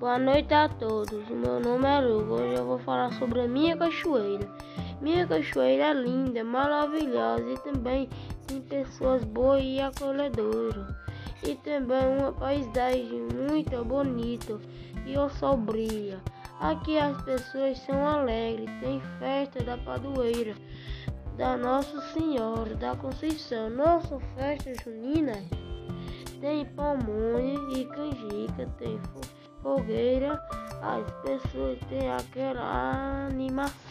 Boa noite a todos. Meu nome é Lugo. Hoje eu vou falar sobre a minha cachoeira. Minha cachoeira é linda, maravilhosa e também tem pessoas boas e acolhedoras. E também uma paisagem muito bonita e o sol brilha. Aqui as pessoas são alegres, tem festa da padroeira da Nossa Senhora da Conceição. Nossa festa junina tem pamonha e canjica, tem fogueira, as pessoas têm aquela animação.